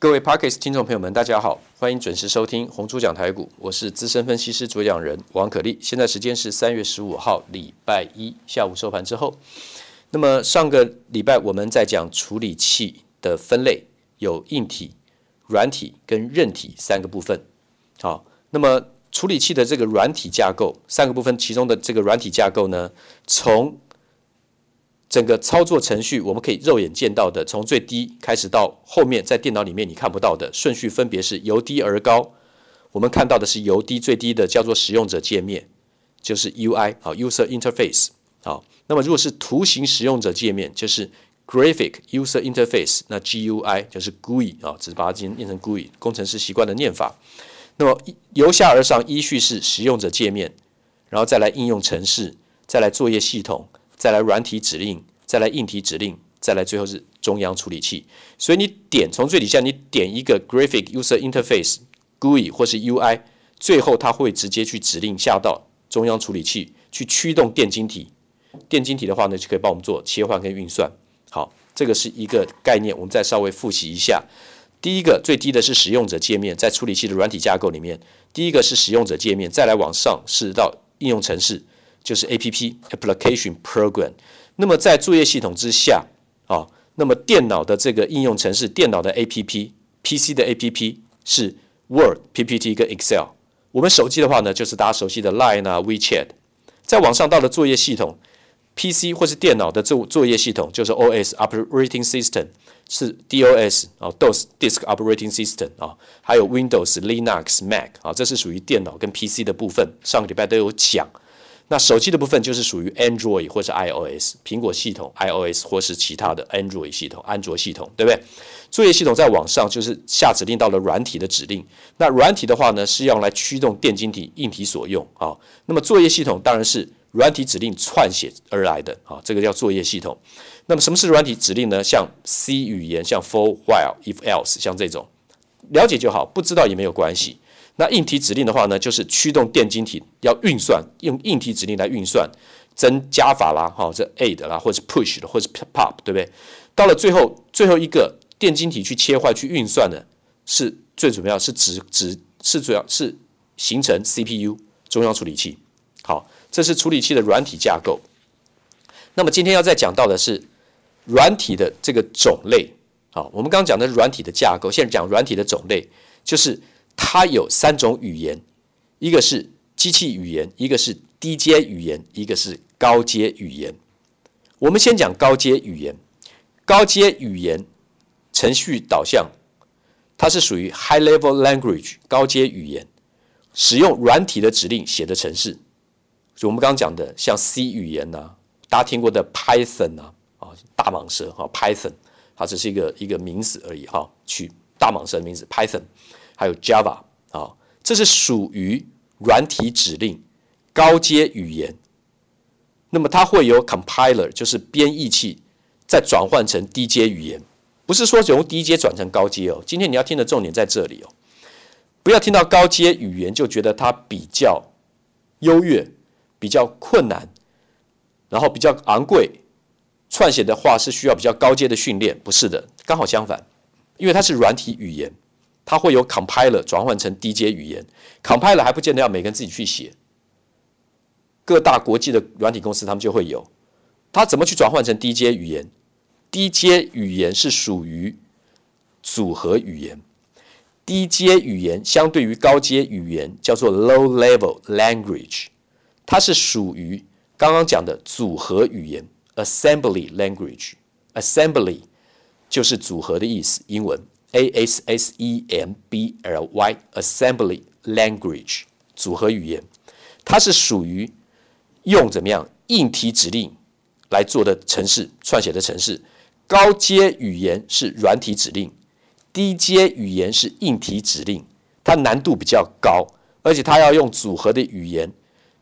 各位 Podcast 听众朋友们，大家好，欢迎准时收听红猪讲台股，我是资深分析师主讲人王可立。现在时间是三月十五号礼拜一下午收盘之后。那么上个礼拜我们在讲处理器的分类，有硬体、软体跟韧体三个部分。好，那么处理器的这个软体架构三个部分，其中的这个软体架构呢，从整个操作程序，我们可以肉眼见到的，从最低开始到后面，在电脑里面你看不到的顺序，分别是由低而高。我们看到的是由低最低的，叫做使用者界面，就是 UI 好，User Interface 好。那么如果是图形使用者界面，就是 Graphic User Interface，那 GUI 就是 GUI 啊，只是把它今天念成 GUI，工程师习惯的念法。那么由下而上依序是使用者界面，然后再来应用程式，再来作业系统。再来软体指令，再来硬体指令，再来最后是中央处理器。所以你点从最底下，你点一个 Graphic User Interface GUI 或是 UI，最后它会直接去指令下到中央处理器去驱动电晶体。电晶体的话呢，就可以帮我们做切换跟运算。好，这个是一个概念，我们再稍微复习一下。第一个最低的是使用者界面，在处理器的软体架构里面，第一个是使用者界面，再来往上是到应用程式。就是 A P P Application Program，那么在作业系统之下啊，那么电脑的这个应用程式，电脑的 A P P，P C 的 A P P 是 Word、P P T 跟 Excel。我们手机的话呢，就是大家熟悉的 Line 啊、WeChat。在网上到了作业系统，P C 或是电脑的作作业系统就是 O S Operating System，是 D O S 啊，DOS Disk Operating System 啊，还有 Windows、Linux、Mac 啊，这是属于电脑跟 P C 的部分。上个礼拜都有讲。那手机的部分就是属于 Android 或是 iOS，苹果系统 iOS 或是其他的 Android 系统，安卓系统，对不对？作业系统在网上就是下指令到了软体的指令。那软体的话呢，是用来驱动电晶体、硬体所用啊。那么作业系统当然是软体指令串写而来的啊，这个叫作业系统。那么什么是软体指令呢？像 C 语言，像 For、While、If、Else，像这种了解就好，不知道也没有关系。那硬体指令的话呢，就是驱动电晶体要运算，用硬体指令来运算，增加法啦，哈，这 add 啦，或者是 push 的，或者是 pop，对不对？到了最后，最后一个电晶体去切换、去运算的，是最主要是指指是主要是形成 CPU 中央处理器。好，这是处理器的软体架构。那么今天要再讲到的是软体的这个种类。好，我们刚讲的软体的架构，现在讲软体的种类，就是。它有三种语言，一个是机器语言，一个是低阶语言，一个是高阶语言。我们先讲高阶语言。高阶语言程序导向，它是属于 high level language 高阶语言，使用软体的指令写的程式。就我们刚刚讲的，像 C 语言呐、啊，大家听过的 Python 呐，啊，大蟒蛇哈，Python，它只是一个一个名词而已哈，取大蟒蛇的名字 Python。还有 Java 啊，这是属于软体指令高阶语言。那么它会有 compiler，就是编译器，再转换成低阶语言。不是说从低阶转成高阶哦。今天你要听的重点在这里哦，不要听到高阶语言就觉得它比较优越、比较困难，然后比较昂贵，撰写的话是需要比较高阶的训练。不是的，刚好相反，因为它是软体语言。它会有 compiler 转换成低阶语言，compiler 还不见得要每个人自己去写，各大国际的软体公司他们就会有。它怎么去转换成低阶语言？低阶语言是属于组合语言，低阶语言相对于高阶语言叫做 low level language，它是属于刚刚讲的组合语言 assembly language，assembly 就是组合的意思，英文。A S S E M B L Y Assembly Language 组合语言，它是属于用怎么样硬体指令来做的程式串写的程式。高阶语言是软体指令，低阶语言是硬体指令，它难度比较高，而且它要用组合的语言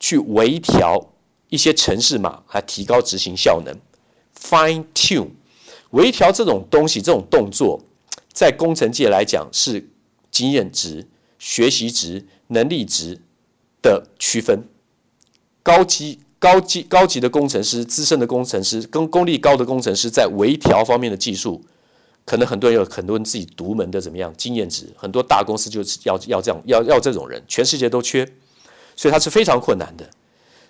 去微调一些程式码来提高执行效能。Fine tune 微调这种东西，这种动作。在工程界来讲，是经验值、学习值、能力值的区分。高级、高级、高级的工程师、资深的工程师跟功力高的工程师，在微调方面的技术可能很多人有很多人自己独门的怎么样经验值，很多大公司就是要要这样要要这种人，全世界都缺，所以它是非常困难的。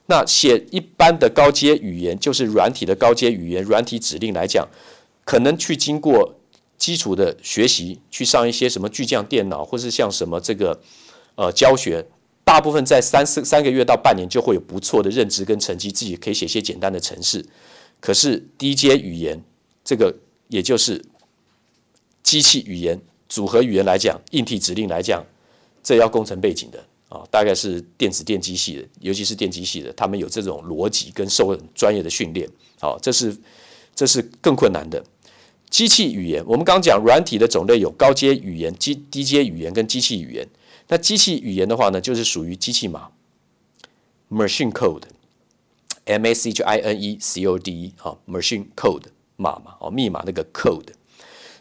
那写一般的高阶语言，就是软体的高阶语言，软体指令来讲，可能去经过基础的学习，去上一些什么巨匠电脑，或是像什么这个呃教学，大部分在三四三个月到半年就会有不错的认知跟成绩，自己可以写些简单的程式。可是低阶语言，这个也就是机器语言、组合语言来讲，硬体指令来讲，这要工程背景的。啊，大概是电子电机系的，尤其是电机系的，他们有这种逻辑跟受专业的训练。好，这是这是更困难的机器语言。我们刚讲软体的种类有高阶语言、机低阶语言跟机器语言。那机器语言的话呢，就是属于机器码 （machine code），M A C H I N E C O D E，，machine code 码嘛，哦，密码那个 code。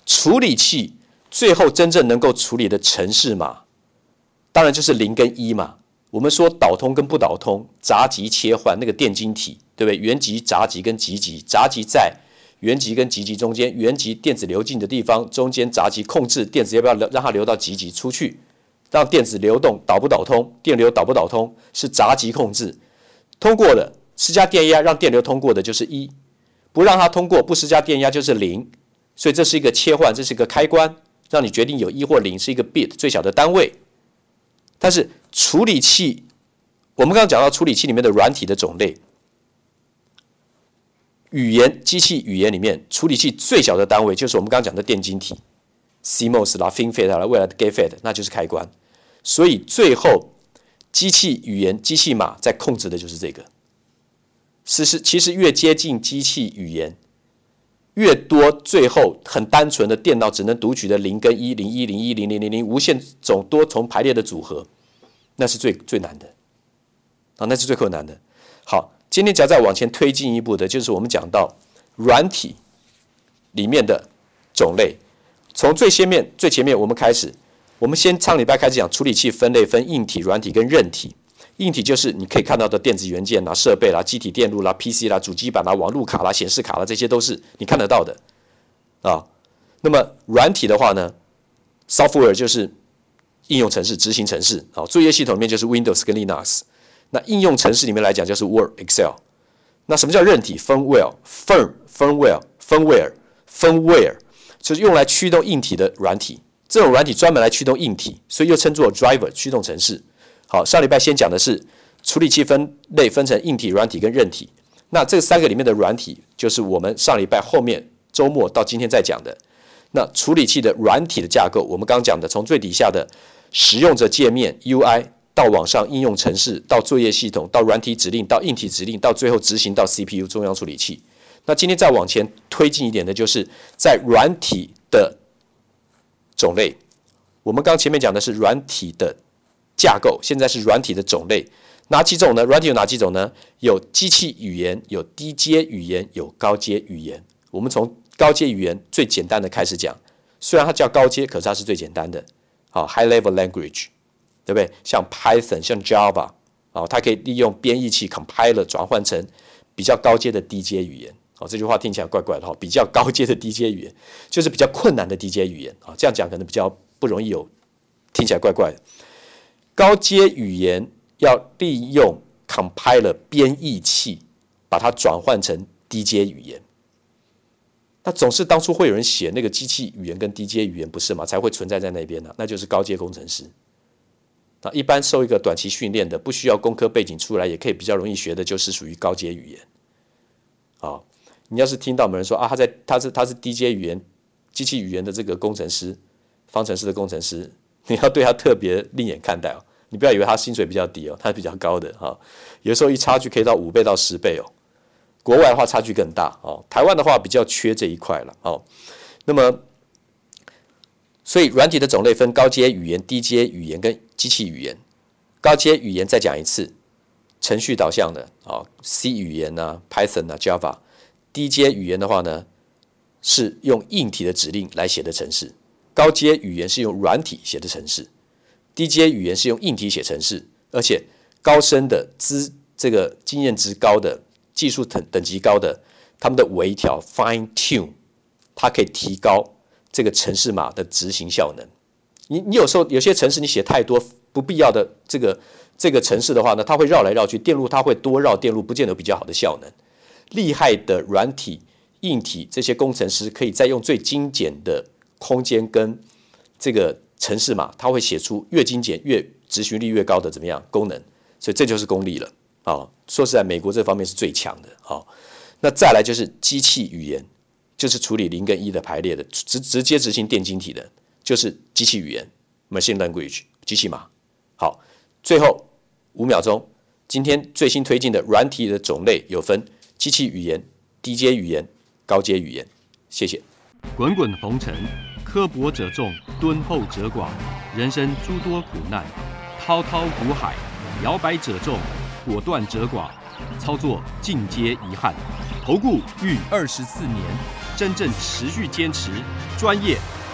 处理器最后真正能够处理的程式码。当然就是零跟一嘛。我们说导通跟不导通，闸极切换那个电晶体，对不对？原极、闸极跟极极，闸极在原极跟极极中间，原极电子流进的地方，中间闸极控制电子要不要，让它流到极极出去，让电子流动导不导通，电流导不导通是闸极控制。通过的施加电压让电流通过的就是一，不让它通过不施加电压就是零。所以这是一个切换，这是一个开关，让你决定有一或零，是一个 bit 最小的单位。但是处理器，我们刚刚讲到处理器里面的软体的种类，语言机器语言里面处理器最小的单位就是我们刚刚讲的电晶体，CMOS 啦、FinFET 啦、未来的 GATEFET，那就是开关。所以最后机器语言机器码在控制的就是这个。其实其实越接近机器语言。越多，最后很单纯的电脑只能读取的零跟一、零一、零一、零零零零无限种多重排列的组合，那是最最难的啊，那是最困难的。好，今天只要再往前推进一步的，就是我们讲到软体里面的种类，从最先面最前面我们开始，我们先上礼拜开始讲处理器分类分硬体、软体跟韧体。硬体就是你可以看到的电子元件啦、设备啦、机体电路啦、PC 啦、主机板啦、网路卡啦、显示卡啦，这些都是你看得到的啊。那么软体的话呢，software 就是应用程式、执行程式啊。作业系统里面就是 Windows 跟 Linux。那应用程式里面来讲就是 Word、Excel。那什么叫韧体？firmware、firm、firmware、firmware、firmware，就是用来驱动硬体的软体。这种软体专门来驱动硬体，所以又称作 driver 驱动程式。好，上礼拜先讲的是处理器分类分成硬体、软体跟韧体。那这三个里面的软体，就是我们上礼拜后面周末到今天在讲的。那处理器的软体的架构，我们刚讲的，从最底下的使用者界面 UI 到网上应用程式，到作业系统，到软体指令，到硬体指令，到最后执行到 CPU 中央处理器。那今天再往前推进一点的，就是在软体的种类。我们刚前面讲的是软体的。架构现在是软体的种类，哪几种呢？软体有哪几种呢？有机器语言，有低阶语言，有高阶语言。我们从高阶语言最简单的开始讲，虽然它叫高阶，可是它是最简单的。好，high level language，对不对？像 Python，像 Java，啊，它可以利用编译器 compiler 转换成比较高阶的低阶语言。哦，这句话听起来怪怪的哈，比较高阶的低阶语言就是比较困难的低阶语言啊。这样讲可能比较不容易有，听起来怪怪的。高阶语言要利用 compiler 编译器把它转换成低阶语言，那总是当初会有人写那个机器语言跟低阶语言不是吗？才会存在在那边呢，那就是高阶工程师。那一般受一个短期训练的，不需要工科背景出来也可以比较容易学的，就是属于高阶语言。啊，你要是听到某人说啊，他在他是他是低阶语言机器语言的这个工程师，方程式的工程师。你要对他特别另眼看待哦，你不要以为他薪水比较低哦，他比较高的哈。有时候一差距可以到五倍到十倍哦。国外的话差距更大哦，台湾的话比较缺这一块了哦。那么，所以软体的种类分高阶语言、低阶语言跟机器语言。高阶语言再讲一次，程序导向的啊，C 语言啊，Python 啊，Java。低阶语言的话呢，是用硬体的指令来写的程式。高阶语言是用软体写的程式，低阶语言是用硬体写程式，而且高深的资这个经验值高的技术等等级高的，他们的微调 fine tune，它可以提高这个程式码的执行效能。你你有时候有些程式你写太多不必要的这个这个程式的话呢，它会绕来绕去，电路它会多绕电路，不见得比较好的效能。厉害的软体、硬体这些工程师可以再用最精简的空间跟这个程式码，它会写出越精简越执行率越高的怎么样功能？所以这就是功力了啊、说实在，美国这方面是最强的。好、哦，那再来就是机器语言，就是处理零跟一的排列的，直直接执行电晶体的，就是机器语言 （machine language） 机器码。好，最后五秒钟，今天最新推进的软体的种类有分机器语言、低阶语言、高阶语言。谢谢。滚滚红尘，刻薄者众，敦厚者寡，人生诸多苦难，滔滔苦海。摇摆者众，果断者寡，操作尽皆遗憾。投顾逾二十四年，真正持续坚持、专业、